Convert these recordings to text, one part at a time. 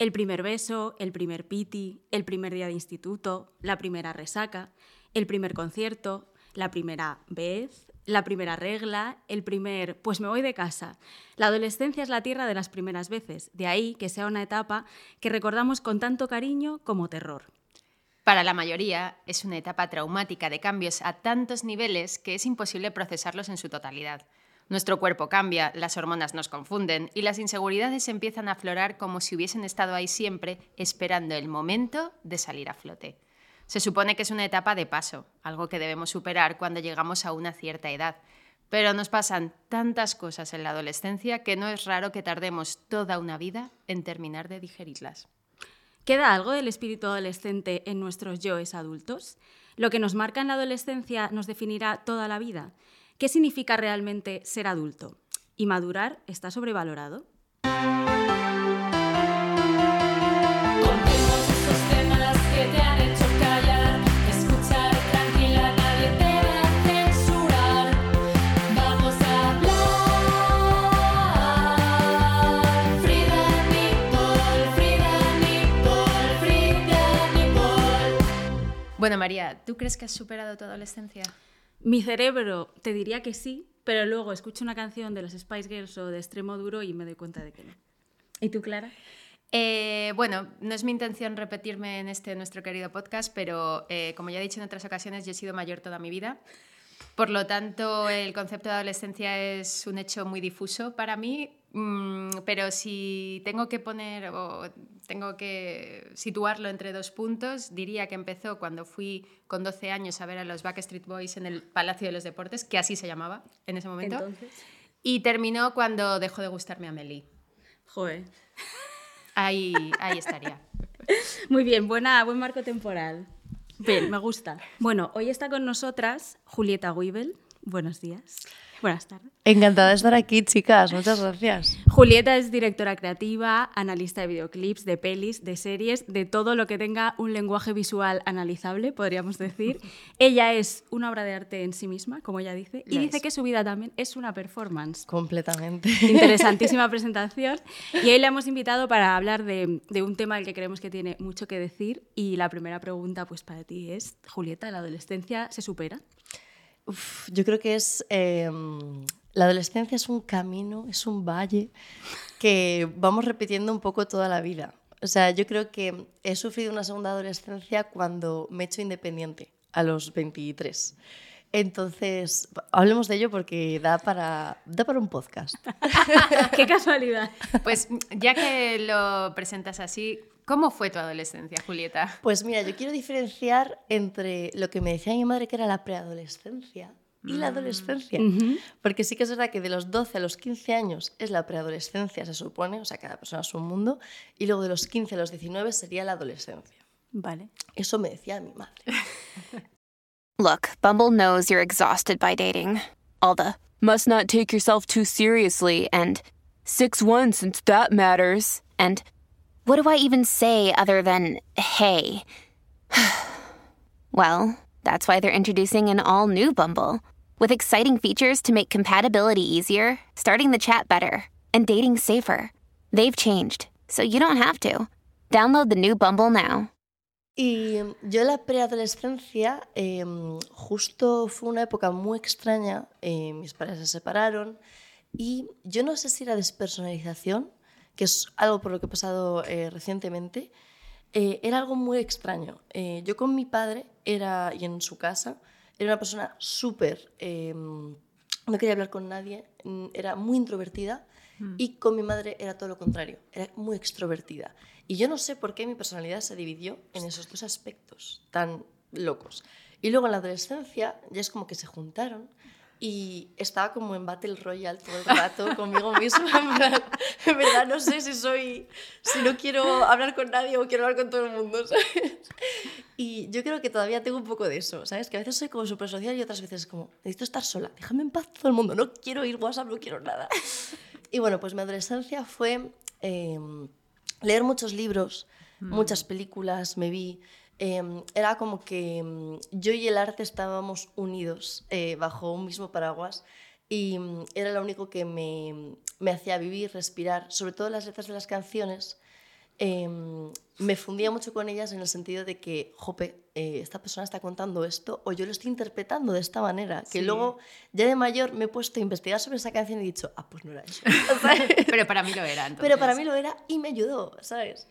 El primer beso, el primer piti, el primer día de instituto, la primera resaca, el primer concierto, la primera vez, la primera regla, el primer pues me voy de casa. La adolescencia es la tierra de las primeras veces, de ahí que sea una etapa que recordamos con tanto cariño como terror. Para la mayoría es una etapa traumática de cambios a tantos niveles que es imposible procesarlos en su totalidad. Nuestro cuerpo cambia, las hormonas nos confunden y las inseguridades empiezan a aflorar como si hubiesen estado ahí siempre esperando el momento de salir a flote. Se supone que es una etapa de paso, algo que debemos superar cuando llegamos a una cierta edad. Pero nos pasan tantas cosas en la adolescencia que no es raro que tardemos toda una vida en terminar de digerirlas. ¿Queda algo del espíritu adolescente en nuestros yoes adultos? ¿Lo que nos marca en la adolescencia nos definirá toda la vida? ¿Qué significa realmente ser adulto? ¿Y madurar está sobrevalorado? Contemos esos temas que te han hecho callar. Escuchar tranquila, nadie te va a censurar. Vamos a hablar. Frida Nipple, Frida Nipple, Frida Nipple. Bueno, María, ¿tú crees que has superado tu adolescencia? Mi cerebro te diría que sí, pero luego escucho una canción de las Spice Girls o de Extremo Duro y me doy cuenta de que no. ¿Y tú, Clara? Eh, bueno, no es mi intención repetirme en este nuestro querido podcast, pero eh, como ya he dicho en otras ocasiones, yo he sido mayor toda mi vida. Por lo tanto, el concepto de adolescencia es un hecho muy difuso para mí, mm, pero si tengo que poner o tengo que situarlo entre dos puntos, diría que empezó cuando fui con 12 años a ver a los Backstreet Boys en el Palacio de los Deportes, que así se llamaba en ese momento, Entonces, y terminó cuando dejó de gustarme Amelie. joder. Ahí, ahí estaría. Muy bien, buena, buen marco temporal. Bien, me gusta. Bueno, hoy está con nosotras Julieta Weibel. Buenos días. Buenas tardes. Encantada de estar aquí, chicas. Muchas gracias. Julieta es directora creativa, analista de videoclips, de pelis, de series, de todo lo que tenga un lenguaje visual analizable, podríamos decir. ella es una obra de arte en sí misma, como ella dice, y dice es. que su vida también es una performance. Completamente. Interesantísima presentación. Y hoy la hemos invitado para hablar de, de un tema del que creemos que tiene mucho que decir. Y la primera pregunta pues para ti es, Julieta, ¿la adolescencia se supera? Uf, yo creo que es. eh, la adolescencia es un camino, es un valle que vamos repitiendo un poco toda la vida. O sea, yo creo que he sufrido una segunda adolescencia cuando me he hecho independiente, a los 23. Entonces, hablemos de ello porque da para, da para un podcast. ¡Qué casualidad! Pues ya que lo presentas así, ¿cómo fue tu adolescencia, Julieta? Pues mira, yo quiero diferenciar entre lo que me decía mi madre que era la preadolescencia y la adolescencia. Porque sí que es verdad que de los 12 a los 15 años es la preadolescencia, se supone, o sea, cada persona es un mundo, y luego de los 15 a los 19 sería la adolescencia. Vale. Eso me decía mi madre. Look, Bumble knows you're exhausted by dating. All the must not take yourself too seriously and 6 1 since that matters. And what do I even say other than hey? well, that's why they're introducing an all new Bumble with exciting features to make compatibility easier, starting the chat better, and dating safer. They've changed, so you don't have to. Download the new Bumble now. Y yo la preadolescencia, eh, justo fue una época muy extraña, eh, mis padres se separaron y yo no sé si era despersonalización, que es algo por lo que he pasado eh, recientemente, eh, era algo muy extraño. Eh, yo con mi padre era, y en su casa, era una persona súper... eh, no quería hablar con nadie, mm, era muy introvertida y con mi madre era todo lo contrario, era muy extrovertida. Y yo no sé por qué mi personalidad se dividió en esos dos aspectos tan locos. Y luego en la adolescencia ya es como que se juntaron y estaba como en Battle Royale todo el rato conmigo misma. En, verdad no sé si soy, si no quiero hablar con nadie o quiero hablar con todo el mundo, ¿sabes? Y yo creo que todavía tengo un poco de eso, ¿sabes? Que a veces soy como súper social y otras veces como, necesito estar sola, déjame en paz todo el mundo, no quiero ir WhatsApp, no quiero nada. Y bueno, pues mi adolescencia fue eh, leer muchos libros, muchas películas, me vi. Eh, era como que mm, yo y el arte estábamos unidos eh, bajo un mismo paraguas y mm, era lo único que me, me hacía vivir, respirar, sobre todo las letras de las canciones. eh, me fundía mucho con ellas en el sentido de que, jope, eh, esta persona está contando esto o yo lo estoy interpretando de esta manera. Que Sí. luego, ya de mayor, me he puesto a investigar sobre esa canción y he dicho, ah, pues no era eso. Pero para mí lo era. Pero para entonces. mí lo era y me ayudó, ¿sabes?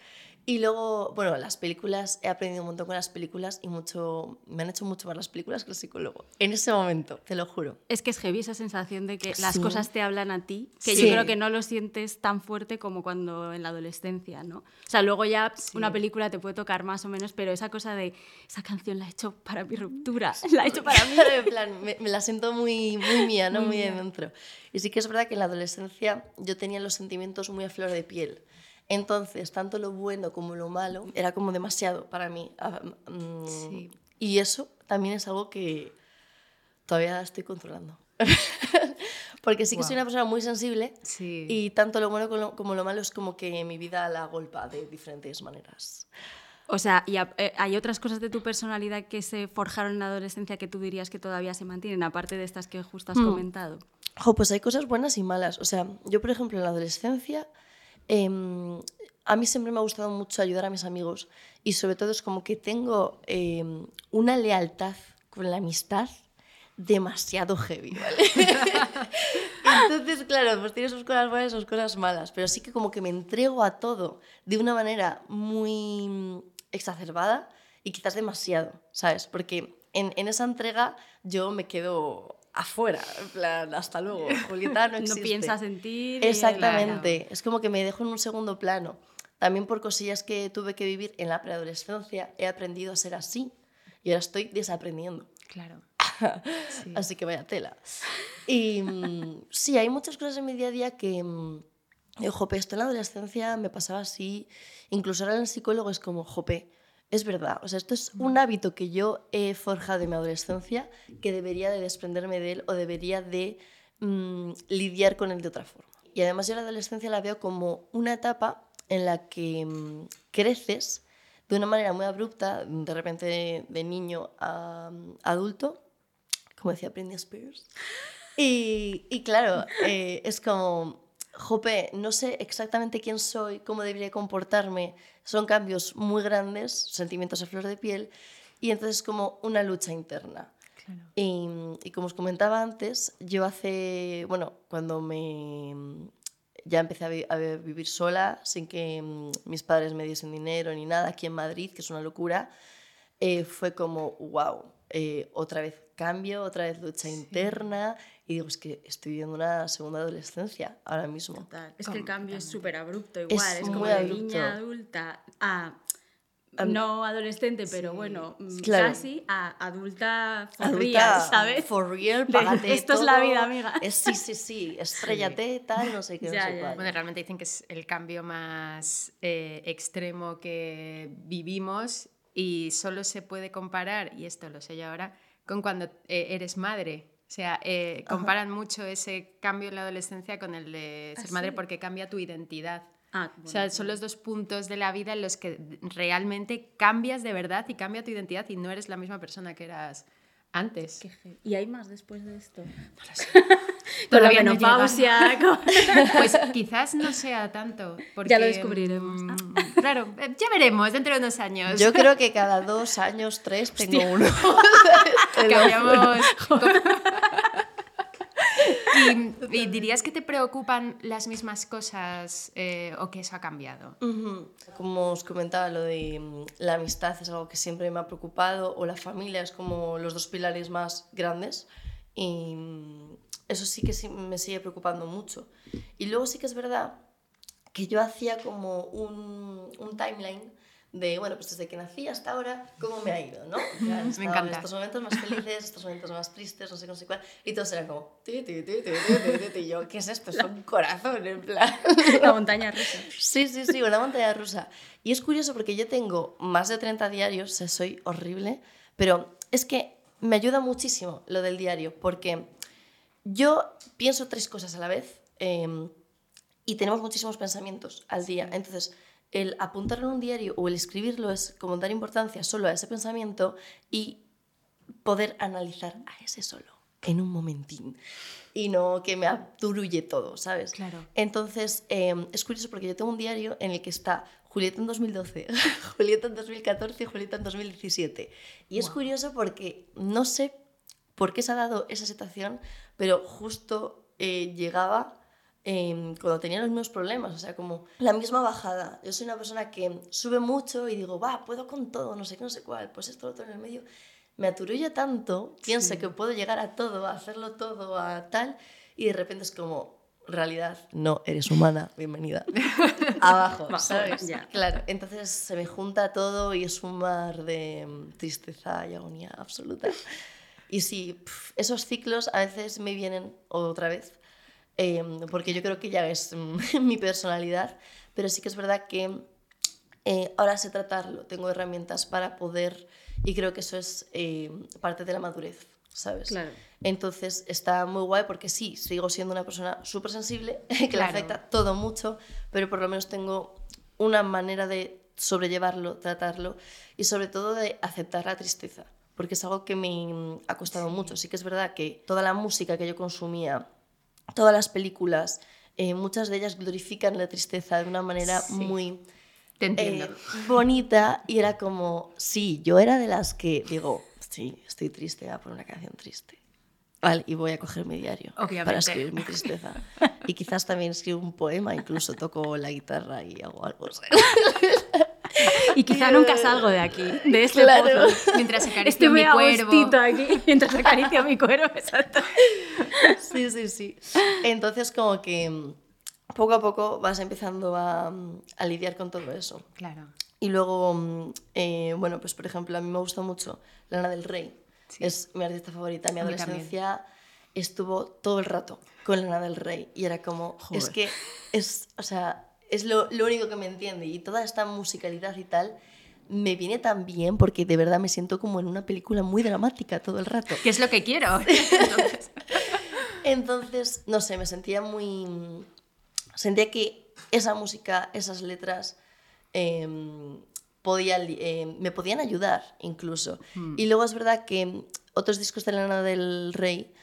Y luego, bueno, las películas, he aprendido un montón con las películas y mucho, me han hecho mucho más las películas que el psicólogo. En ese momento, te lo juro. Es que es heavy esa sensación de que las Sí. cosas te hablan a ti, que Sí. yo creo que no lo sientes tan fuerte como cuando en la adolescencia, ¿no? O sea, luego ya una película te puede tocar más o menos, pero esa cosa de esa canción la he hecho para mi ruptura, la he hecho para mí. en plan, me, me la siento muy, muy mía, ¿no? Muy de dentro. Y sí que es verdad que en la adolescencia yo tenía los sentimientos muy a flor de piel. Entonces, tanto lo bueno como lo malo era como demasiado para mí. Ah, mm, Sí. Y eso también es algo que todavía estoy controlando. Porque sí que soy Guau. una persona muy sensible Sí. y tanto lo bueno como lo, como lo malo es como que mi vida la golpa de diferentes maneras. O sea, y a- eh, hay otras cosas de tu personalidad que se forjaron en la adolescencia que tú dirías que todavía se mantienen, aparte de estas que justo has Hmm. comentado. Jo, pues hay cosas buenas y malas. O sea, yo, por ejemplo, en la adolescencia, em, a mí siempre me ha gustado mucho ayudar a mis amigos y sobre todo es como que tengo em, una lealtad con la amistad demasiado heavy, ¿vale? Entonces, claro, pues tiene sus cosas buenas y sus cosas malas, pero sí que como que me entrego a todo de una manera muy exacerbada y quizás demasiado, ¿sabes? Porque en, en esa entrega yo me quedo afuera, en plan, hasta luego, Julieta no No piensas en ti. Exactamente, es como que me dejo en un segundo plano. También por cosillas que tuve que vivir en la preadolescencia, he aprendido a ser así y ahora estoy desaprendiendo. Claro. Sí. Así que vaya tela. Y mm, sí, hay muchas cosas en mi día a día que, mm, eh, jope, esto en la adolescencia me pasaba así. Incluso ahora en el psicólogo es como, jope, es verdad. O sea, esto es un hábito que yo he forjado en mi adolescencia que debería de desprenderme de él o debería de mm, lidiar con él de otra forma. Y además yo la adolescencia la veo como una etapa en la que mm, creces de una manera muy abrupta, de repente de, de niño a mm, adulto, como decía Britney Spears. Y, y claro, eh, es como, jope, no sé exactamente quién soy, cómo debería comportarme. Son cambios muy grandes, sentimientos a flor de piel, y entonces es como una lucha interna. Claro. Y, y como os comentaba antes, yo hace, bueno, cuando me ya empecé a, vi- a vivir sola, sin que mm, mis padres me diesen dinero ni nada, aquí en Madrid, que es una locura, eh, fue como, wow, otra vez cambio, otra vez lucha interna, y digo, es que estoy viviendo una segunda adolescencia ahora mismo. Total. Es que el cambio es súper abrupto, Es igual. Es, como muy de abrupto. niña adulta a. No adolescente, pero bueno, mm, Claro. casi a adulta for Adulta, real, ¿sabes? For real, págate esto es la todo. vida, amiga. Es, sí, sí, sí, estrellate, tal, no sé qué, no Ya, sé ya. cuál. Bueno, realmente dicen que es el cambio más eh, extremo que vivimos y solo se puede comparar, y esto lo sé yo ahora, con cuando eh, eres madre. O sea, eh, comparan mucho ese cambio en la adolescencia con el de ser madre porque cambia tu identidad. Ah, O sea, son los dos puntos de la vida en los que realmente cambias de verdad y cambia tu identidad y no eres la misma persona que eras antes. ¿Y hay más después de esto? Todavía Con la no llega. menopausia, con- Pues quizás no sea tanto. Porque, Ya lo descubriremos. mm, Claro, eh, ya veremos dentro de unos años. Yo creo que cada dos años, tres, tengo uno. Te lo Cambiamos. y, y dirías que te preocupan las mismas cosas eh, o que eso ha cambiado. Ujú. Como os comentaba, lo de mm, la amistad es algo que siempre me ha preocupado, o la familia es como los dos pilares más grandes, y mm, eso sí que sí me sigue preocupando mucho. Y luego sí que es verdad que yo hacía como un, un timeline de, bueno, pues desde que nací hasta ahora, ¿cómo me ha ido, no? En encanta. estos momentos más felices, estos momentos más tristes, no sé, no sé cuál. Y todos eran como, ti, ti, ti, ti, ti, ti, ti, y yo, ¿qué es esto? Es un corazón, en plan. La montaña rusa. Sí, sí, sí, una montaña rusa. Y es curioso porque yo tengo más de 30 diarios, o sea, soy horrible, pero es que me ayuda muchísimo lo del diario, porque yo pienso tres cosas a la vez eh, y tenemos muchísimos pensamientos al día. Entonces, el apuntarlo en un diario o el escribirlo es como dar importancia solo a ese pensamiento y poder analizar a ese solo en un momentín y no que me aturulle todo, ¿sabes? Claro. Entonces, eh, es curioso porque yo tengo un diario en el que está Julieta en 2012, Julieta en 2014 y Julieta en 2017. Y es curioso porque no sé por qué se ha dado esa situación, pero justo eh, llegaba eh, cuando tenía los mismos problemas, o sea, como la misma bajada. Yo soy una persona que sube mucho y digo, va, puedo con todo, no sé qué, no sé cuál, pues esto, lo otro en el medio. Me aturulla tanto, pienso que puedo llegar a todo, a hacerlo todo, a tal, y de repente es como, realidad, no, eres humana, bienvenida. Abajo, ¿sabes? ya. Claro, entonces se me junta todo y es un mar de mm, tristeza y agonía absoluta. Y sí, pf, esos ciclos a veces me vienen otra vez, eh, porque yo creo que ya es mm, mi personalidad, pero sí que es verdad que eh, ahora sé tratarlo, tengo herramientas para poder, y creo que eso es eh, parte de la madurez, ¿sabes? Claro. Entonces está muy guay porque sí, sigo siendo una persona súper sensible, que le Claro. afecta todo mucho, pero por lo menos tengo una manera de sobrellevarlo, tratarlo y sobre todo de aceptar la tristeza, porque es algo que me mm, ha costado mucho. Sí que es verdad que toda la música que yo consumía, todas las películas, eh, muchas de ellas glorifican la tristeza de una manera muy Te entiendo. eh, bonita y era como, sí, yo era de las que digo, sí, estoy triste, voy a poner una canción triste. Vale, y voy a coger mi diario Obviamente. para escribir mi tristeza. Y quizás también escribo un poema, incluso toco la guitarra y hago algo. Y quizá nunca salgo de aquí, de este Claro. pozo. Mientras acaricio Estoy mi cuervo. aquí, mientras acaricio mi cuervo, exacto. Sí, sí, sí. Entonces como que mm, poco a poco vas empezando a, mm, a lidiar con todo eso. Claro. Y luego, mm, eh, bueno, pues por ejemplo, a mí me gusta mucho Lana del Rey. Es mi artista favorita. Mi adolescencia estuvo todo el rato con Lana del Rey. Y era como, es Joder. que es, o sea, es lo, lo único que me entiende. Y toda esta musicalidad y tal me viene tan bien porque de verdad me siento como en una película muy dramática todo el rato. ¿Qué es lo que quiero? Entonces, no sé, me sentía muy... Sentía que esa música, esas letras, em, podían, li- em, me podían ayudar incluso. Y luego es verdad que otros discos de Lana del Rey,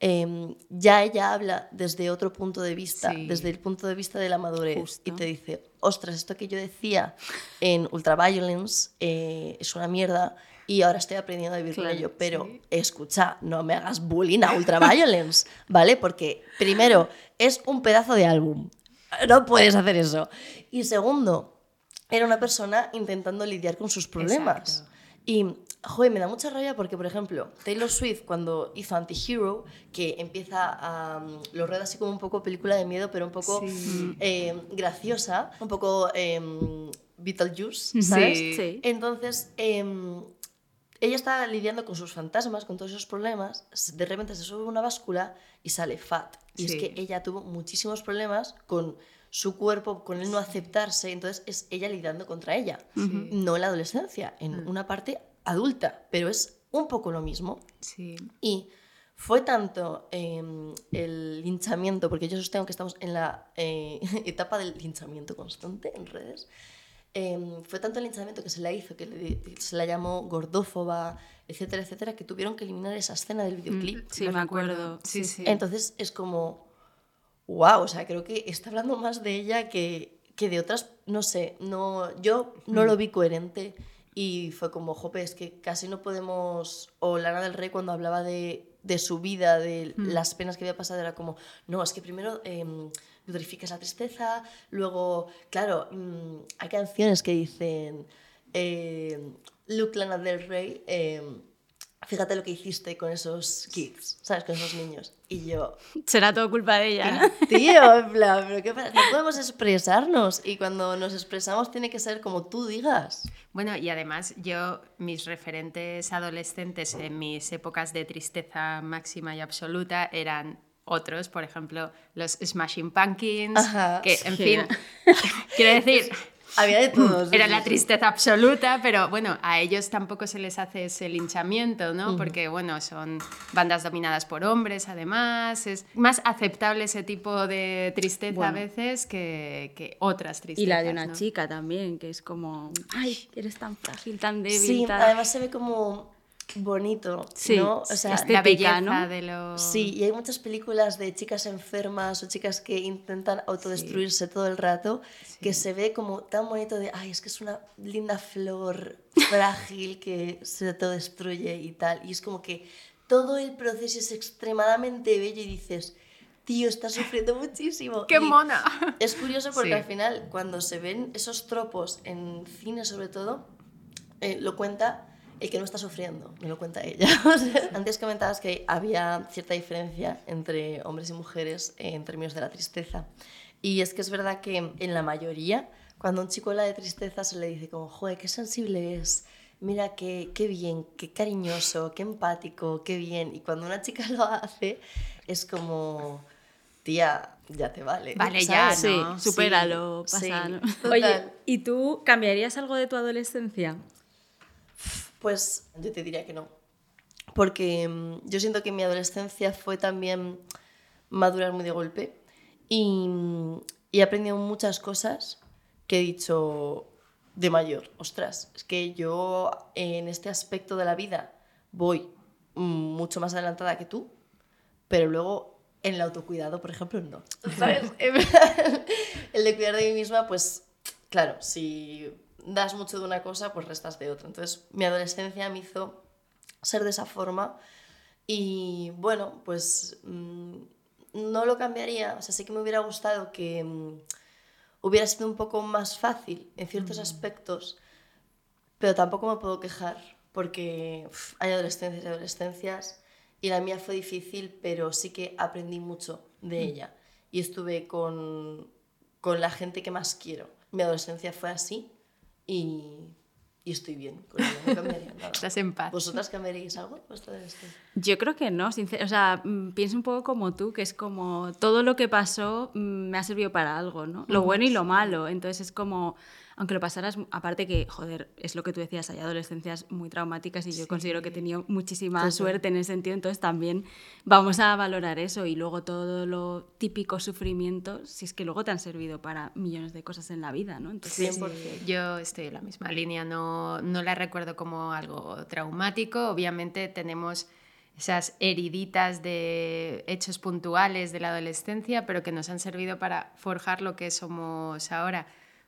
em, ya ella habla desde otro punto de vista, Sí. desde el punto de vista de la madurez. Justo. Y te dice, ostras, esto que yo decía en Ultraviolence eh, es una mierda y ahora estoy aprendiendo a vivir con Claro, ello. Pero escucha, no me hagas bullying a Ultraviolence, ¿vale? Porque primero, es un pedazo de álbum. No puedes hacer eso. Y segundo, era una persona intentando lidiar con sus problemas. Exacto. Y, joder, me da mucha rabia porque, por ejemplo, Taylor Swift, cuando hizo Anti-Hero, que empieza a. mm, lo rueda así como un poco película de miedo, pero un poco eh, graciosa, un poco eh, Beetlejuice, ¿sabes? Sí. Entonces, em, ella está lidiando con sus fantasmas, con todos esos problemas. De repente se sube una báscula y sale fat. Y es Sí. que ella tuvo muchísimos problemas con su cuerpo, con el no aceptarse. Entonces, es ella lidiando contra ella. No en la adolescencia, en una parte adulta. Pero es un poco lo mismo. Sí. Y fue tanto em, el linchamiento, porque yo sostengo que estamos en la eh, etapa del linchamiento constante en redes, em, fue tanto el linchamiento que se la hizo, que le- se la llamó gordófoba, etcétera, etcétera, que tuvieron que eliminar esa escena del videoclip. Sí, me acuerdo. Sí, sí. Entonces es como, wow, o sea, creo que está hablando más de ella que, que de otras, no sé, no, yo no lo vi coherente y fue como, jope, es que casi no podemos, o Lana del Rey cuando hablaba de, de su vida, de las penas que había pasado, era como, no, es que primero em, glorificas la tristeza, luego, claro, mm, hay canciones que dicen, eh, Look Lana del Rey, em, fíjate lo que hiciste con esos kids, ¿sabes? Con esos niños. Y yo, Será todo culpa de ella, ¿no? tío, en plan, ¿pero qué pasa? No podemos expresarnos y cuando nos expresamos tiene que ser como tú digas. Bueno, y además yo, mis referentes adolescentes en mis épocas de tristeza máxima y absoluta eran otros, por ejemplo, los Smashing Pumpkins, Ajá. que en Sí. fin, quiero decir, Había de todos. era sí, la sí. tristeza absoluta, pero bueno, a ellos tampoco se les hace ese linchamiento, ¿no? Porque bueno, son bandas dominadas por hombres, además, es más aceptable ese tipo de tristeza a veces que, que otras tristezas. Y la de una ¿no? chica también, que es como, ay, eres tan frágil, tan débil. Sí, tan-". además se ve como bonito, Sí, ¿no? O sea, la belleza ¿no? de lo... Sí, y hay muchas películas de chicas enfermas o chicas que intentan autodestruirse todo el rato, que se ve como tan bonito de, ay, es que es una linda flor frágil que se autodestruye y tal. Y es como que todo el proceso es extremadamente bello y dices, tío, estás sufriendo muchísimo. ¡Qué Y mona! Es curioso porque Sí. al final, cuando se ven esos tropos en cine sobre todo, eh, lo cuenta el que no está sufriendo, me lo cuenta ella. Antes comentabas que había cierta diferencia entre hombres y mujeres en términos de la tristeza. Y es que es verdad que en la mayoría, cuando a un chico habla de tristeza, se le dice como, joder, qué sensible es, mira qué, qué bien, qué cariñoso, qué empático, qué bien. Y cuando una chica lo hace, es como, tía, ya te vale. Vale, ya, ¿sabes? Sí, ¿no? supéralo, Sí, pasa. sí, ¿no? total. Oye, ¿y tú cambiarías algo de tu adolescencia? Pues yo te diría que no. Porque mm, yo siento que mi adolescencia fue también madurar muy de golpe y, mm, y he aprendido muchas cosas que he dicho de mayor. Ostras, es que yo en este aspecto de la vida voy mucho más adelantada que tú, pero luego en el autocuidado, por ejemplo, no. ¿Sabes? Plan, el de cuidar de mí misma, pues claro, si das mucho de una cosa, pues restas de otra. Entonces, mi adolescencia me hizo ser de esa forma y bueno, pues mm, no lo cambiaría. O sea, sí que me hubiera gustado que mm, hubiera sido un poco más fácil en ciertos aspectos, pero tampoco me puedo quejar porque uf, hay adolescencias y adolescencias y la mía fue difícil, pero sí que aprendí mucho de ella y estuve con, con la gente que más quiero. Mi adolescencia fue así y, y estoy bien con ella, no cambiaría nada. Estás en paz. ¿Vosotras cambiaríais algo adolescencia? Yo creo que no, o sea, mm, pienso un poco como tú, que es como todo lo que pasó mm, me ha servido para algo, ¿no? Lo bueno y lo malo, entonces es como, aunque lo pasaras, aparte que, joder, es lo que tú decías, hay adolescencias muy traumáticas y yo considero que he tenido muchísima Total. suerte en ese sentido, entonces también vamos a valorar eso y luego todo lo típico sufrimiento, si es que luego te han servido para millones de cosas en la vida, ¿no? Entonces, 100%. Yo estoy en la misma línea, no, no la recuerdo como algo traumático. Obviamente tenemos esas heriditas de hechos puntuales de la adolescencia, pero que nos han servido para forjar lo que somos ahora.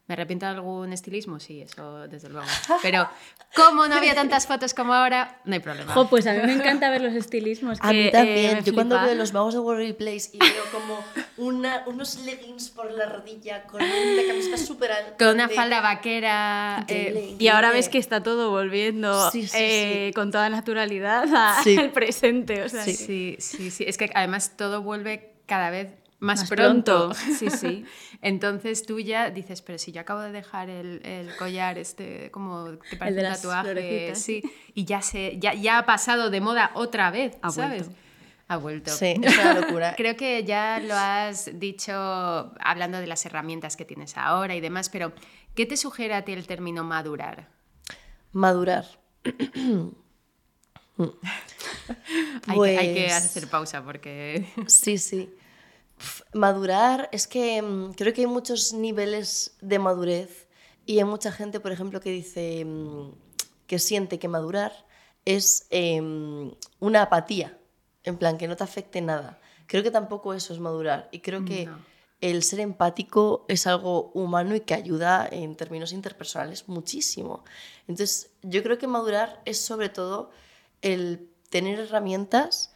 ¿Me arrepiento de algún estilismo? Sí, eso desde luego. Pero como no había tantas fotos como ahora, no hay problema. Jo, pues a mí me encanta ver los estilismos. A mí eh, también. me Yo cuando veo los magos de Warrior Place y veo como una, unos leggings por la rodilla con una camiseta súper alta. Con una de- falda vaquera. Eh, Y ahora ves que está todo volviendo Sí, sí, eh, sí. con toda naturalidad al presente. O sea, Sí, sí, sí. Es que además todo vuelve cada vez más, Más pronto. pronto. Sí, sí. Entonces tú ya dices, pero si yo acabo de dejar el, el collar este como que parece de un las tatuaje, florecitas. sí, y ya se ya, ya ha pasado de moda otra vez, Ha ¿sabes? vuelto. Ha vuelto. Sí, es una locura. Creo que ya lo has dicho hablando de las herramientas que tienes ahora y demás, pero ¿qué te sugiere a ti el término madurar? Madurar. Hay, que, hay que Pues- hacer pausa porque Sí, sí. Madurar, es que mm, creo que hay muchos niveles de madurez y hay mucha gente, por ejemplo, que dice mm, que siente que madurar es em, una apatía, en plan que no te afecte nada. Creo que tampoco eso es madurar y creo que No. el ser empático es algo humano y que ayuda en términos interpersonales muchísimo. Entonces, yo creo que madurar es sobre todo el tener herramientas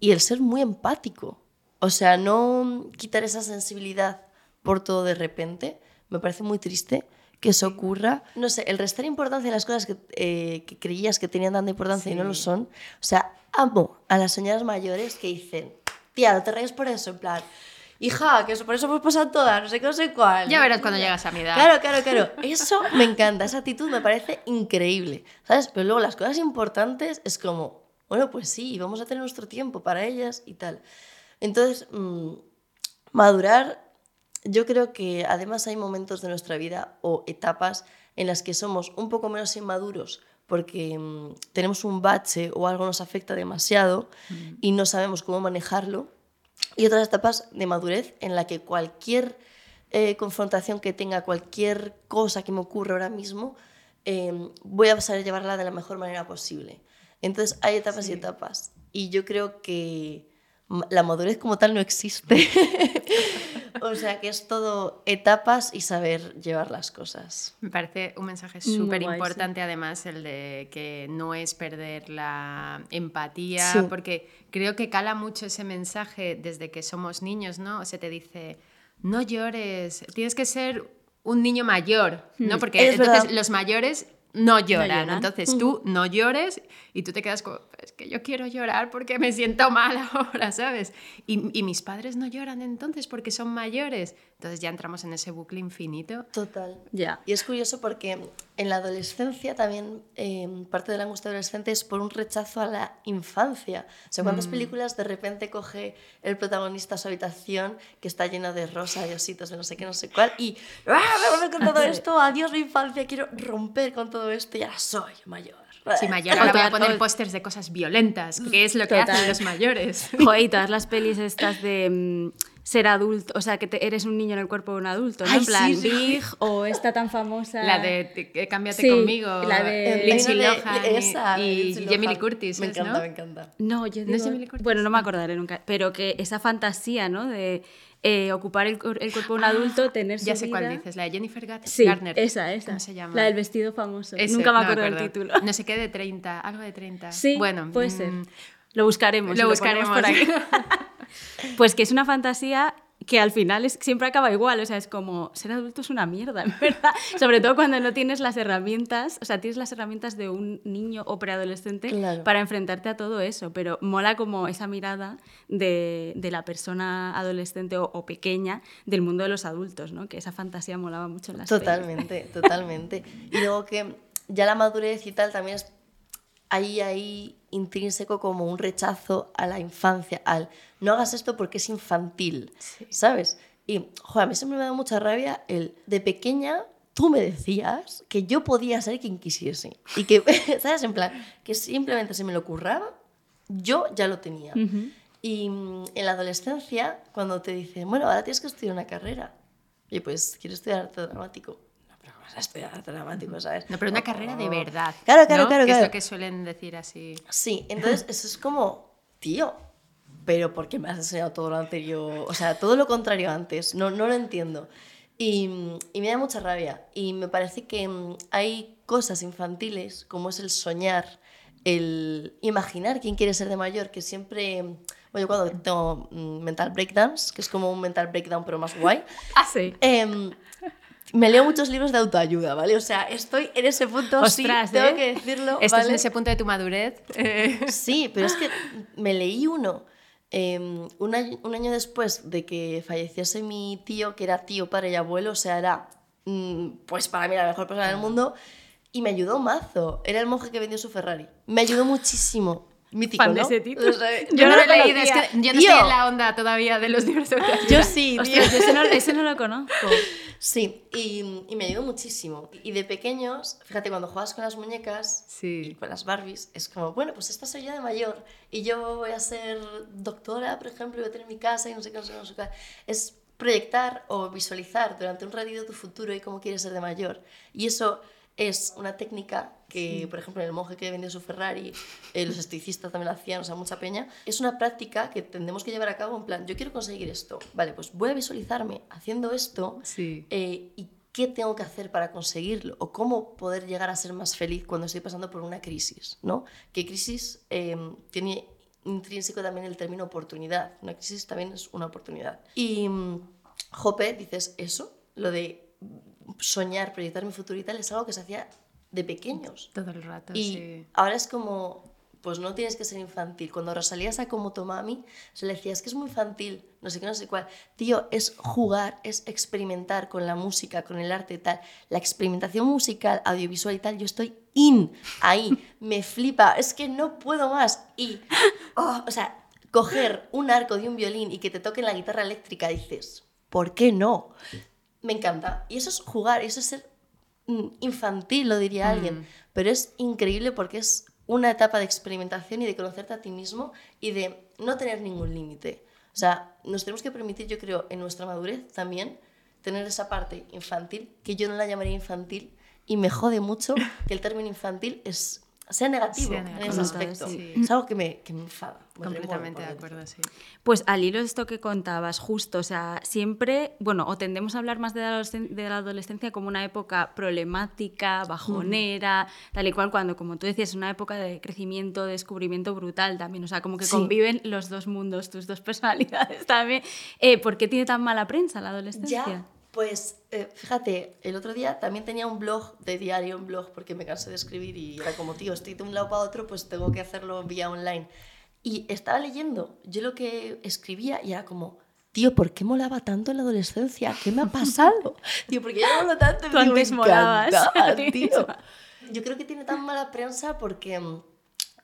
y el ser muy empático. O sea, no quitar esa sensibilidad por todo de repente. Me parece muy triste que eso ocurra. No sé, el restar importancia a las cosas que, eh, que creías que tenían tanta importancia y no lo son. O sea, amo a las señoras mayores que dicen, tía, no te rayes por eso, en plan, hija, que eso, por eso hemos pasado todas, no sé qué, no sé cuál. Ya verás cuando llegas a mi edad. Claro, claro, claro. Eso me encanta, esa actitud me parece increíble, ¿sabes? Pero luego las cosas importantes es como, bueno, pues sí, vamos a tener nuestro tiempo para ellas y tal. Entonces, mm, madurar, yo creo que además hay momentos de nuestra vida o etapas en las que somos un poco menos inmaduros porque mm, tenemos un bache o algo nos afecta demasiado y no sabemos cómo manejarlo. Y otras etapas de madurez en la que cualquier eh, confrontación que tenga, cualquier cosa que me ocurra ahora mismo, eh, voy a saber llevarla de la mejor manera posible. Entonces hay etapas y etapas. Y yo creo que la madurez como tal no existe. o sea que es todo etapas y saber llevar las cosas. Me parece un mensaje súper importante, además, el de que no es perder la empatía, Sí. porque creo que cala mucho ese mensaje desde que somos niños, ¿no? Se te dice, no llores, tienes que ser un niño mayor, ¿no? Porque Es entonces verdad. los mayores no lloran, entonces tú no llores y tú te quedas como, es que yo quiero llorar porque me siento mal ahora, ¿sabes? Y, y mis padres no lloran entonces porque son mayores, entonces ya entramos en ese bucle infinito. Total. Ya. Y es curioso porque en la adolescencia también eh, parte de la angustia adolescente es por un rechazo a la infancia. O sea, ¿cuántas películas de repente coge el protagonista su habitación que está llena de rosa y ositos de no sé qué, no sé cuál y ¡ah, me vuelve con todo esto! ¡Adiós mi infancia! Quiero romper con todo esto y ahora soy mayor. Sí, mayor, ahora voy a poner pósters de cosas violentas, que es lo que Total. hacen los mayores. Joder, y todas las pelis estas de mm, ser adulto, o sea, que te- eres un niño en el cuerpo de un adulto, ¿no? Ay, en plan, sí, sí. Big o esta tan famosa... La de te- que Cámbiate Sí, conmigo, la de- eh, Lindsay Lohan y- esa, y, Lindsay Jamie Lee. Curtis, Me ¿es, encanta, ¿no? me encanta. No, yo ¿No digo... es Jamie Lee Curtis? Bueno, no me acordaré nunca, pero que esa fantasía, ¿no? De eh, ocupar el, cuerpo de un adulto, tener su Ya sé cuál dices, la de Jennifer Sí, Garner. esa, esa. ¿Cómo se llama? La del vestido famoso. Ese, Nunca me no acuerdo del acuerdo. título. No sé qué de 30, algo de 30. Sí, bueno, puede mm, ser. Lo buscaremos. Lo buscaremos. por aquí. pues que es una fantasía que al final es, siempre acaba igual, o sea, es como ser adulto es una mierda, verdad. Sobre todo cuando no tienes las herramientas, o sea, tienes las herramientas de un niño o preadolescente Claro. para enfrentarte a todo eso, pero mola como esa mirada de, de la persona adolescente o, o pequeña del mundo de los adultos, ¿no? Que esa fantasía molaba mucho en las pelis. Totalmente, totalmente. Y luego que ya la madurez y tal también es ahí, ahí intrínseco como un rechazo a la infancia, al no hagas esto porque es infantil, ¿sabes? Y, joder, a mí siempre me da mucha rabia el de pequeña tú me decías que yo podía ser quien quisiese y que, ¿sabes? En plan, que simplemente se me lo curraba, yo ya lo tenía. Y mm, en la adolescencia, cuando te dicen, bueno, ahora tienes que estudiar una carrera, y pues quiero estudiar arte dramático. No, pero ¿cómo vas a estudiar dramático, sabes? No, pero una carrera de verdad. Claro, claro, ¿no? claro, Que es claro. lo que suelen decir así. Sí, entonces eso es como, tío, pero ¿por qué me has enseñado todo lo anterior? O sea, todo lo contrario antes, no, no lo entiendo. Y, y me da mucha rabia. Y me parece que mm, hay cosas infantiles, como es el soñar, el imaginar quién quiere ser de mayor, que siempre... mm, yo cuando tengo mm, mental breakdowns, que es como un mental breakdown pero más guay, Ah, sí. Em, me leo muchos libros de autoayuda, ¿vale? O sea, estoy en ese punto, Ostras, sí, tengo ¿eh? que decirlo, Estás en ¿vale? ese punto de tu madurez. eh, Sí, pero es que me leí uno em, un, año, un año después de que falleciese mi tío, que era tío, padre y abuelo, o sea, era mm, pues para mí la mejor persona del mundo, y me ayudó mazo. Era el monje que vendió su Ferrari. Me ayudó muchísimo. Mítico, Fan de ¿no? ese título. O sea, Yo Yo no lo he leído, es que yo no Tío. estoy en la onda todavía de los libros de autoayuda. Yo sí. Ostras, yo ese no, ese no lo conozco. Sí, y, y me ayudó muchísimo. Y de pequeños, fíjate, cuando juegas con las muñecas Sí. y con las Barbies, es como, bueno, pues esta soy yo de mayor y yo voy a ser doctora, por ejemplo, y voy a tener mi casa y no sé qué, no sé qué, no sé qué. Es proyectar o visualizar durante un ratito tu futuro y cómo quieres ser de mayor. Y eso es una técnica que, por ejemplo, el monje que vendió su Ferrari, eh, los estoicistas también lo hacían, o sea, mucha peña. Es una práctica que tendremos que llevar a cabo en plan, yo quiero conseguir esto, vale, pues voy a visualizarme haciendo esto Sí. eh, y qué tengo que hacer para conseguirlo o cómo poder llegar a ser más feliz cuando estoy pasando por una crisis, ¿no? Que crisis eh, tiene intrínseco también el término oportunidad. Una crisis también es una oportunidad. Y mm, Jope, dices eso, lo de soñar, proyectar mi futuro y tal, es algo que se hacía de pequeños. Todo el rato, Y sí. ahora es como, pues no tienes que ser infantil. Cuando Rosalía sacó Motomami, se le decía, es que es muy infantil, no sé qué, no sé cuál. Tío, es jugar, es experimentar con la música, con el arte y tal. La experimentación musical, audiovisual y tal, yo estoy in, ahí, me flipa, es que no puedo más. Y, oh, o sea, coger un arco de un violín y que te toquen la guitarra eléctrica, dices, ¿por qué no? Me encanta. Y eso es jugar, eso es ser mm, infantil, lo diría alguien, pero es increíble porque es una etapa de experimentación y de conocerte a ti mismo y de no tener ningún límite. O sea, nos tenemos que permitir, yo creo, en nuestra madurez también, tener esa parte infantil, que yo no la llamaría infantil, y me jode mucho que el término infantil es, sea negativo, Sea en ese aspecto. sí. Es algo que me, que me enfada. me Completamente de acuerdo, sí. Pues al hilo de esto que contabas, justo, o sea, siempre, bueno, o tendemos a hablar más de la, adolescen- de la adolescencia como una época problemática, bajonera, tal y cual, cuando, como tú decías, es una época de crecimiento, descubrimiento brutal también, o sea, como que Sí. conviven los dos mundos, tus dos personalidades también. Eh, ¿Por qué tiene tan mala prensa la adolescencia? Ya, pues eh, fíjate, el otro día también tenía un blog de diario, un blog, porque me cansé de escribir y era como, tío, estoy de un lado para otro, pues tengo que hacerlo vía online. Y estaba leyendo yo lo que escribía y era como, tío, ¿por qué molaba tanto en la adolescencia? ¿Qué me ha pasado? tío, porque yo no molo tanto. Tú tío, me antes molabas encantaba, tío. Yo creo que tiene tan mala prensa porque mm,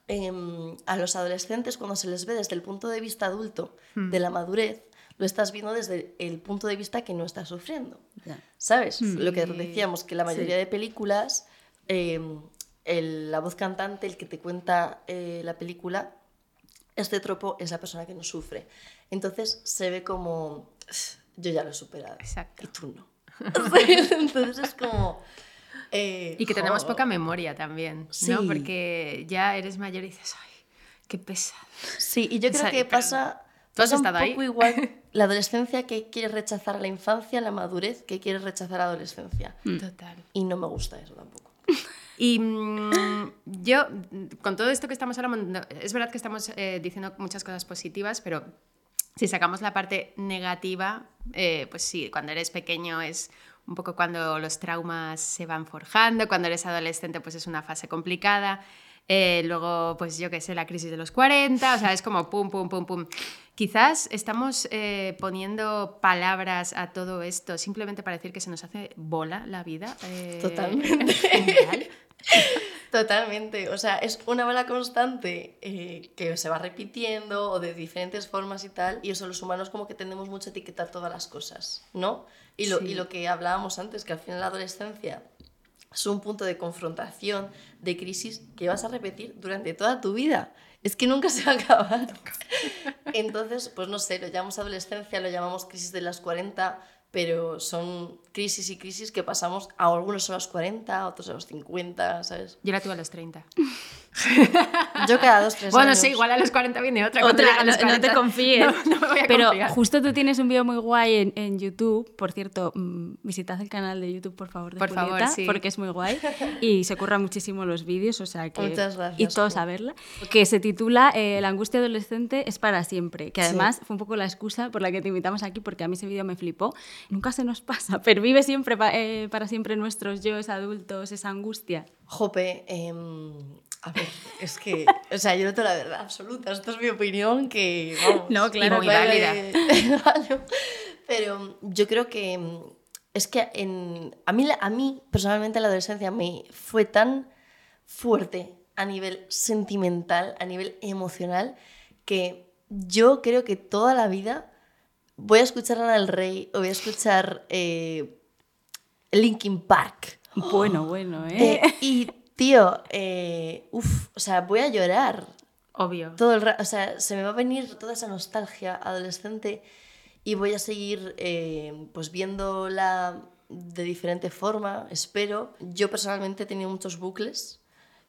em, a los adolescentes cuando se les ve desde el punto de vista adulto de la madurez, lo estás viendo desde el punto de vista que no estás sufriendo. Ya. ¿Sabes? Mm. Lo que decíamos, que la mayoría de películas, em, el- la voz cantante, el que te cuenta eh, la película, este tropo es la persona que no sufre. Entonces se ve como, yo ya lo he superado. Exacto. Y tú no. Entonces es como... eh, Y que tenemos jo, poca memoria también, ¿no? Sí. Porque ya eres mayor y dices, ay, qué pesado. Sí, y yo creo sea, que pero- pasa, ¿Tú has un estado ahí? poco igual la adolescencia que quiere rechazar a la infancia, la madurez que quiere rechazar a la adolescencia. Total. Y no me gusta eso tampoco. Y mm, yo, mm, con todo esto que estamos hablando, es verdad que estamos eh, diciendo muchas cosas positivas, pero si sacamos la parte negativa, eh, pues sí, cuando eres pequeño es un poco cuando los traumas se van forjando, cuando eres adolescente pues es una fase complicada. Eh, luego, pues yo qué sé, la crisis de los 40, o sea, es como pum, pum, pum, pum. Quizás estamos eh, poniendo palabras a todo esto simplemente para decir que se nos hace bola la vida. eh, Totalmente. Totalmente. O sea, es una bala constante eh, que se va repitiendo o de diferentes formas y tal. Y eso los humanos como que tendemos mucho a etiquetar todas las cosas, ¿no? Y lo, Sí. y lo que hablábamos antes, que al final la adolescencia es un punto de confrontación, de crisis que vas a repetir durante toda tu vida. Es que nunca se va a acabar. Entonces, pues no sé, lo llamamos adolescencia, lo llamamos crisis de las 40, pero son crisis y crisis que pasamos a algunos a los 40, a otros a los 50, ¿sabes? Yo la tuve a los 30. Yo cada dos, tres Bueno, años. sí, igual a los 40 viene otra. Otra, no, los no te 40, confíes. No, no me voy a Pero confiar. justo tú tienes un vídeo muy guay en, en YouTube. Por cierto, mm, visitad el canal de YouTube, por favor, de Por favor, Julieta, sí. porque es muy guay. Y se curran muchísimo los vídeos, o sea que... Muchas gracias, Y todos Ju. a verla. Que se titula eh, La angustia adolescente es para siempre. Que Sí. además fue un poco la excusa por la que te invitamos aquí, porque a mí ese vídeo me flipó. Nunca se nos pasa, pervive siempre eh, para siempre nuestros yoes adultos esa angustia. Jope, em, a ver, es que, o sea, yo no tengo la verdad absoluta, esto es mi opinión que, vamos, No, claro, muy vale. Pero yo creo que em, es que en, a, mí, a mí, personalmente, la adolescencia me fue tan fuerte a nivel sentimental, a nivel emocional, que yo creo que toda la vida voy a escuchar a Ana del Rey o voy a escuchar eh, Linkin Park. Bueno, bueno, ¿eh? Eh, y, tío, eh, uf, o sea, voy a llorar Obvio. todo el rato. O sea, se me va a venir toda esa nostalgia adolescente y voy a seguir eh, pues viéndola de diferente forma, espero. Yo personalmente he tenido muchos bucles,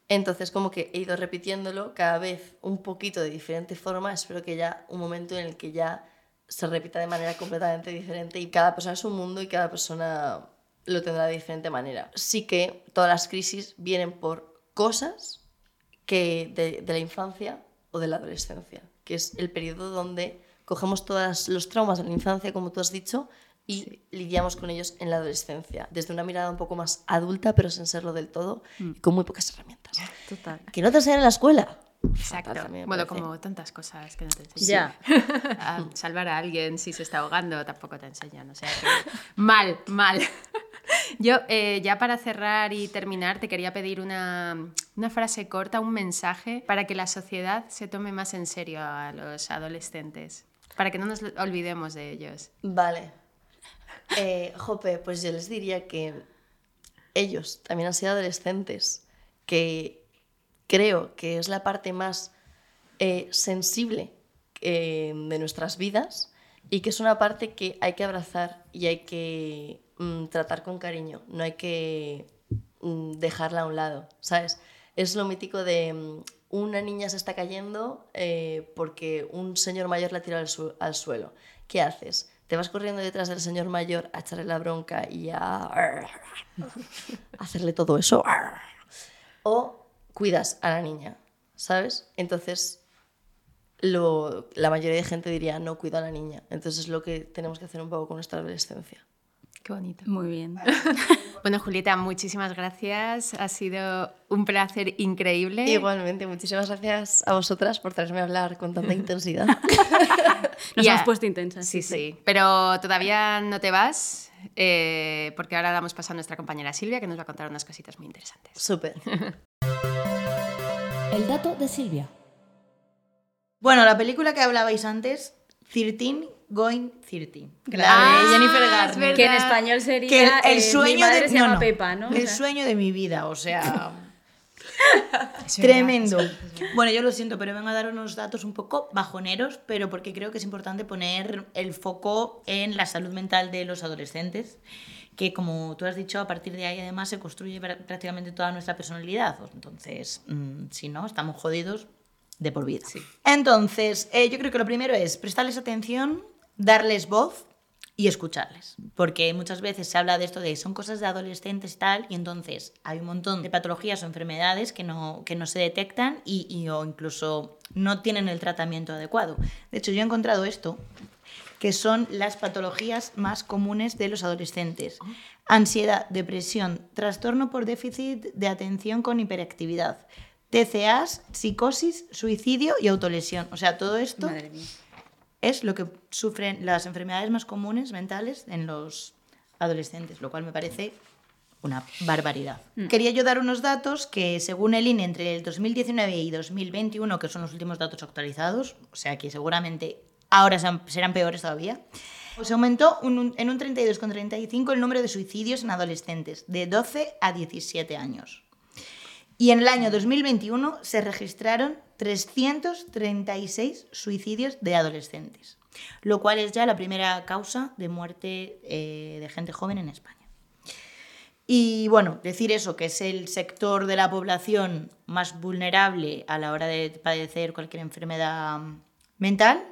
entonces como que he ido repitiéndolo cada vez un poquito de diferente forma. Espero que ya un momento en el que ya se repita de manera completamente diferente y cada persona es un mundo y cada persona lo tendrá de diferente manera. Sí que todas las crisis vienen por cosas que de, de la infancia o de la adolescencia, que es el periodo donde cogemos todos los traumas de la infancia, como tú has dicho, y lidiamos con ellos en la adolescencia, desde una mirada un poco más adulta, pero sin serlo del todo, Mm. y con muy pocas herramientas. Total. Que no te enseñan en la escuela. Exacto. Bueno, parece. como tantas cosas que no te enseñan. Ya. A salvar a alguien si se está ahogando tampoco te enseñan. O sea que mal, mal. Yo, eh, ya para cerrar y terminar, te quería pedir una, una frase corta, un mensaje para que la sociedad se tome más en serio a los adolescentes, para que no nos olvidemos de ellos. Vale. Eh, Jope, pues yo les diría que ellos también han sido adolescentes, que creo que es la parte más eh, sensible eh, de nuestras vidas y que es una parte que hay que abrazar y hay que mm, tratar con cariño, no hay que mm, dejarla a un lado, ¿sabes? Es lo mítico de mm, una niña se está cayendo eh, porque un señor mayor la tira al, su- al suelo. ¿Qué haces? ¿Te vas corriendo detrás del señor mayor a echarle la bronca y a hacerle todo eso? ¿O cuidas a la niña? ¿Sabes? Entonces, lo, la mayoría de gente diría no cuida a la niña. Entonces es lo que tenemos que hacer un poco con nuestra adolescencia. Qué bonito. Muy bien. Bueno, Julieta, muchísimas gracias. Ha sido un placer increíble. Igualmente, muchísimas gracias a vosotras por traerme a hablar con tanta intensidad. Nos hemos puesto intensas. Sí, sí. Pero todavía no te vas, eh, porque ahora damos paso a nuestra compañera Silvia, que nos va a contar unas cositas muy interesantes. Súper. El dato de Silvia. Bueno, la película que hablabais antes, 13 Going 13. La Ah, Jennifer es Garner. Que en español sería Que el, el eh, sueño mi madre de se llama no, no, Pepa, ¿no? O El sea, sueño de mi vida, o sea, tremendo. Bueno, yo lo siento, pero vengo a dar unos datos un poco bajoneros, pero porque creo que es importante poner el foco en la salud mental de los adolescentes, que como tú has dicho, a partir de ahí además se construye prá- prácticamente toda nuestra personalidad. Entonces, mm, si no, estamos jodidos de por vida. Entonces, eh, yo creo que lo primero es prestarles atención, darles voz y escucharles. Porque muchas veces se habla de esto de son cosas de adolescentes y tal, y entonces hay un montón de patologías o enfermedades que no, que no se detectan y, o incluso no tienen el tratamiento adecuado. De hecho, yo he encontrado esto, que son las patologías más comunes de los adolescentes. Ansiedad, depresión, trastorno por déficit de atención con hiperactividad, TCAs, psicosis, suicidio y autolesión. O sea, todo esto Madre mía. Es lo que sufren las enfermedades más comunes mentales en los adolescentes, lo cual me parece una barbaridad. Quería yo dar unos datos que según el INE entre el 2019 y 2021, que son los últimos datos actualizados, o sea que seguramente ahora serán peores todavía, pues aumentó un- en un 32,35 el número de suicidios en adolescentes de 12 a 17 años. Y en el año 2021 se registraron 336 suicidios de adolescentes, lo cual es ya la primera causa de muerte eh, de gente joven en España. Y bueno, decir eso, que es el sector de la población más vulnerable a la hora de padecer cualquier enfermedad mental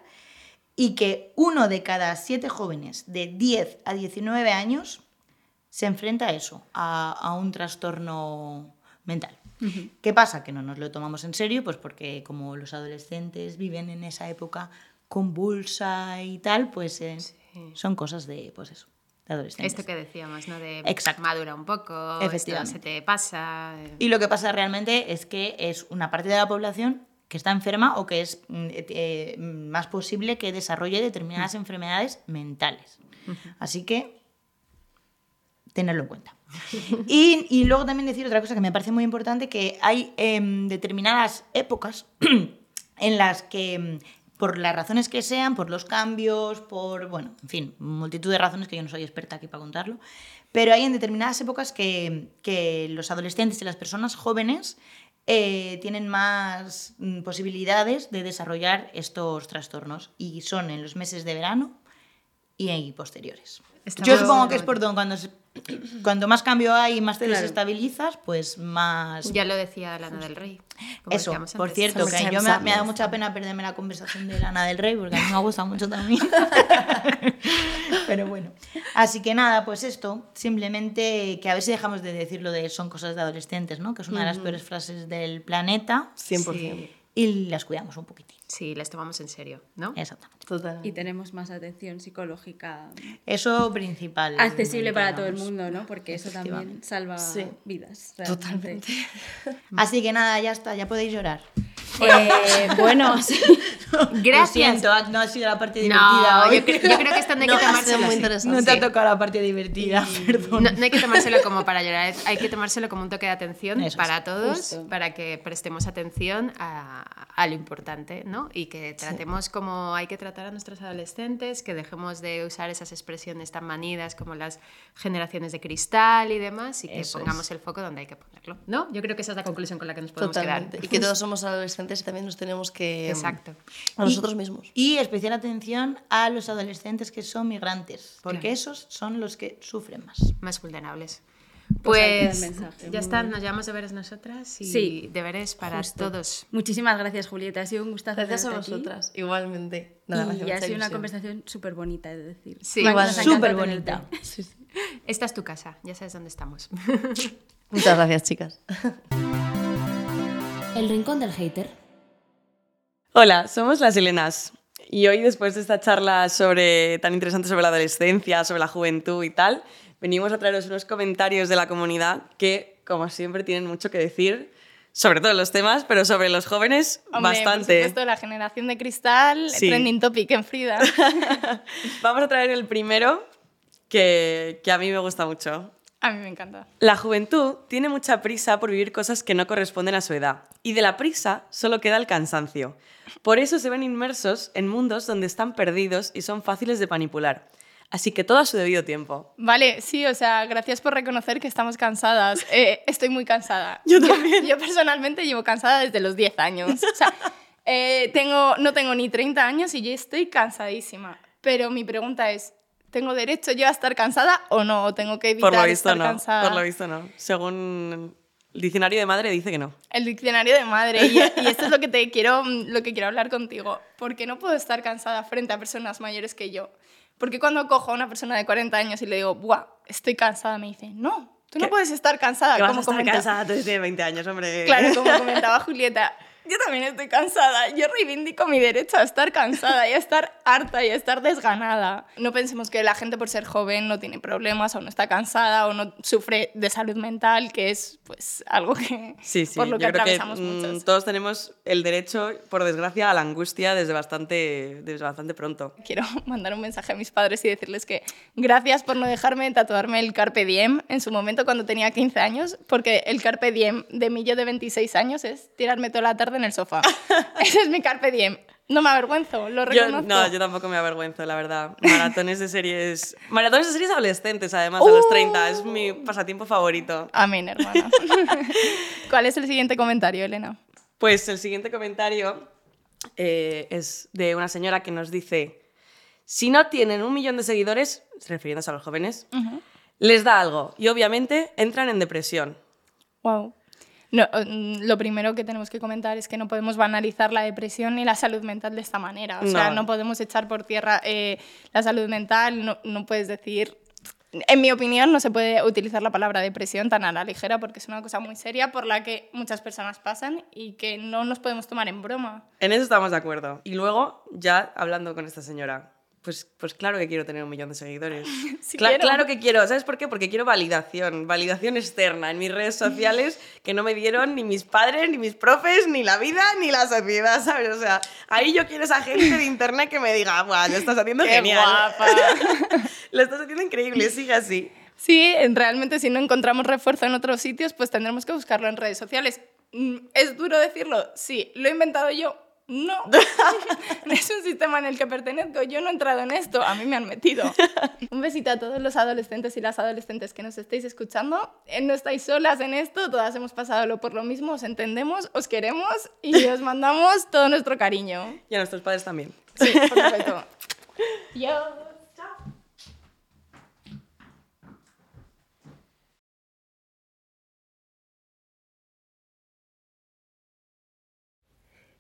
y que uno de cada siete jóvenes de 10 a 19 años se enfrenta a eso, a un trastorno mental. ¿Qué pasa? Que no nos lo tomamos en serio, pues porque como los adolescentes viven en esa época convulsa y tal, pues eh, son cosas de, pues eso, de adolescentes. Esto que decíamos, ¿no? De Exacto. madura un poco, Efectivamente. se te pasa. eh. Y lo que pasa realmente es que es una parte de la población que está enferma o que es mm, eh, eh, más posible que desarrolle determinadas enfermedades mentales. Así que tenerlo en cuenta. Y, y luego también decir otra cosa que me parece muy importante, que hay em, determinadas épocas en las que, em, por las razones que sean, por los cambios, por, bueno, en fin, multitud de razones que yo no soy experta aquí para contarlo, pero hay en determinadas épocas que, que los adolescentes y las personas jóvenes eh, tienen más mm, posibilidades de desarrollar estos trastornos y son en los meses de verano y, y posteriores. Estamos- Yo supongo que es por don- cuando, cuando más cambio hay y más te Claro. desestabilizas, pues más... Ya lo decía Lana del Rey. Eso, por cierto, que yo me, me ha dado mucha pena perderme la conversación de Lana del Rey, porque a mí me ha gustado mucho también. Pero bueno. Así que nada, pues esto, simplemente que a ver si dejamos de decir lo de son cosas de adolescentes, ¿no? Que es una de las peores frases del planeta. 100%. Y las cuidamos un poquitín. Sí, les tomamos en serio, ¿no? Exactamente. Totalmente. Y tenemos más atención psicológica Eso principal. accesible para todo el mundo, ¿no? Porque eso también salva Sí. vidas. Totalmente. Así que nada, ya está, ya podéis llorar. Eh, bueno, sí. Gracias. siento, no ha sido la parte divertida. No, hoy. yo, cre- yo creo que esto no hay No, que tomárselo muy así. interesante. No te Sí. ha tocado la parte divertida, perdón. No, no hay que tomárselo como para llorar, hay que tomárselo como un toque de atención Eso para todos, justo. para que prestemos atención a, a lo importante, ¿no? Y que tratemos como hay que tratar a nuestros adolescentes, que dejemos de usar esas expresiones tan manidas como las generaciones de cristal y demás, y que Eso pongamos el foco donde hay que ponerlo, ¿no? Yo creo que esa es la conclusión con la que nos podemos Totalmente. quedar. Y que todos somos adolescentes y también nos tenemos que... Exacto. A nosotros mismos. Y especial atención a los adolescentes que son migrantes, porque Claro. esos son los que sufren más. Más vulnerables. Pues Pues, mensaje, ya está, nos llevamos deberes nosotras y Sí, deberes para justo. todos. Muchísimas gracias, Julieta. Ha sido un gustazo Gracias a tenerte aquí. vosotras. Igualmente. Nada, y ha sido una conversación súper bonita, he de decir. Sí, Súper bonita. Esta es tu casa, ya sabes dónde estamos. Muchas gracias, chicas. El rincón del hater. Hola, somos las Helenas. Y hoy, después de esta charla sobre, tan interesante sobre la adolescencia, sobre la juventud y tal, venimos a traeros unos comentarios de la comunidad que, como siempre, tienen mucho que decir sobre todos los temas, pero sobre los jóvenes Hombre, bastante. Por supuesto, la generación de cristal, Sí. trending topic en Frida. Vamos a traer el primero que, que a mí me gusta mucho. A mí me encanta. La juventud tiene mucha prisa por vivir cosas que no corresponden a su edad, y de la prisa solo queda el cansancio. Por eso se ven inmersos en mundos donde están perdidos y son fáciles de manipular. Así que todo a su debido tiempo. Vale, sí, o sea, gracias por reconocer que estamos cansadas. Eh, estoy muy cansada. Yo también. Yo, personalmente llevo cansada desde los 10 años. O sea, eh, tengo, no tengo ni 30 años y ya estoy cansadísima. Pero mi pregunta es, ¿tengo derecho yo a estar cansada o no? ¿O tengo que evitar Por lo visto estar no. cansada? Por lo visto no. Según el diccionario de madre dice que no. El diccionario de madre. Y, y esto es lo que, te quiero, lo que quiero hablar contigo. ¿Por qué no puedo estar cansada frente a personas mayores que yo? Porque cuando cojo a una persona de 40 años y le digo, ¡buah! Estoy cansada, me dice, no, tú no ¿Qué? puedes estar cansada. Que vas a como estar comenta- cansada, tú tienes 20 años, hombre. Claro, como comentaba Julieta, yo también estoy cansada. Yo reivindico mi derecho a estar cansada y a estar harta y a estar desganada. No pensemos que la gente por ser joven no tiene problemas o no está cansada o no sufre de salud mental, que es pues algo que Sí, sí, por lo que yo creo que atravesamos mm, muchos. todos tenemos el derecho, por desgracia, a la angustia desde bastante, desde bastante pronto. Quiero mandar un mensaje a mis padres y decirles que gracias por no dejarme tatuarme el Carpe Diem en su momento cuando tenía 15 años, porque el Carpe Diem de mí yo de 26 años es tirarme toda la tarde en el sofá. Ese es mi Carpe Diem. No me avergüenzo, lo Yo, reconozco. no, yo tampoco me avergüenzo, la verdad. Maratones de series. Maratones de series adolescentes, además, a los 30. Es mi pasatiempo favorito. Amén, hermana. ¿Cuál es el siguiente comentario, Elena? Pues el siguiente comentario eh, es de una señora que nos dice: Si no tienen un millón de seguidores, refiriéndose a los jóvenes, les da algo y obviamente entran en depresión. Wow. No, mm, lo primero que tenemos que comentar es que no podemos banalizar la depresión ni la salud mental de esta manera. O sea, No. no podemos echar por tierra eh, la salud mental, no, no puedes decir... En mi opinión, no se puede utilizar la palabra depresión tan a la ligera porque es una cosa muy seria por la que muchas personas pasan y que no nos podemos tomar en broma. En eso estamos de acuerdo. Y luego, ya hablando con esta señora, pues, pues claro que quiero tener un millón de seguidores. Sí Cla- quiero. Claro que quiero. ¿Sabes por qué? Porque quiero validación, validación externa en mis redes sociales que no me dieron ni mis padres, ni mis profes, ni la vida, ni la sociedad, ¿sabes? O sea, ahí yo quiero esa gente de internet que me diga, ¡buah, lo estás haciendo ¡Qué genial! guapa! lo estás haciendo increíble, sigue así. Sí, en- realmente si no encontramos refuerzo en otros sitios, pues tendremos que buscarlo en redes sociales. Mm, ¿Es duro decirlo? Sí. ¿Lo he inventado yo? No. es un sistema en el que pertenezco. Yo no he entrado en esto. A mí me han metido. un besito a todos los adolescentes y las adolescentes que nos estéis escuchando. Eh, No estáis solas en esto. Todas hemos pasado lo por lo mismo. Os entendemos, os queremos y os mandamos todo nuestro cariño. Y a nuestros padres también. Sí, por supuesto. Yo.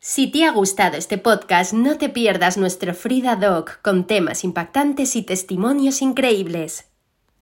Si te ha gustado este podcast, no te pierdas nuestro Frida Doc con temas impactantes y testimonios increíbles.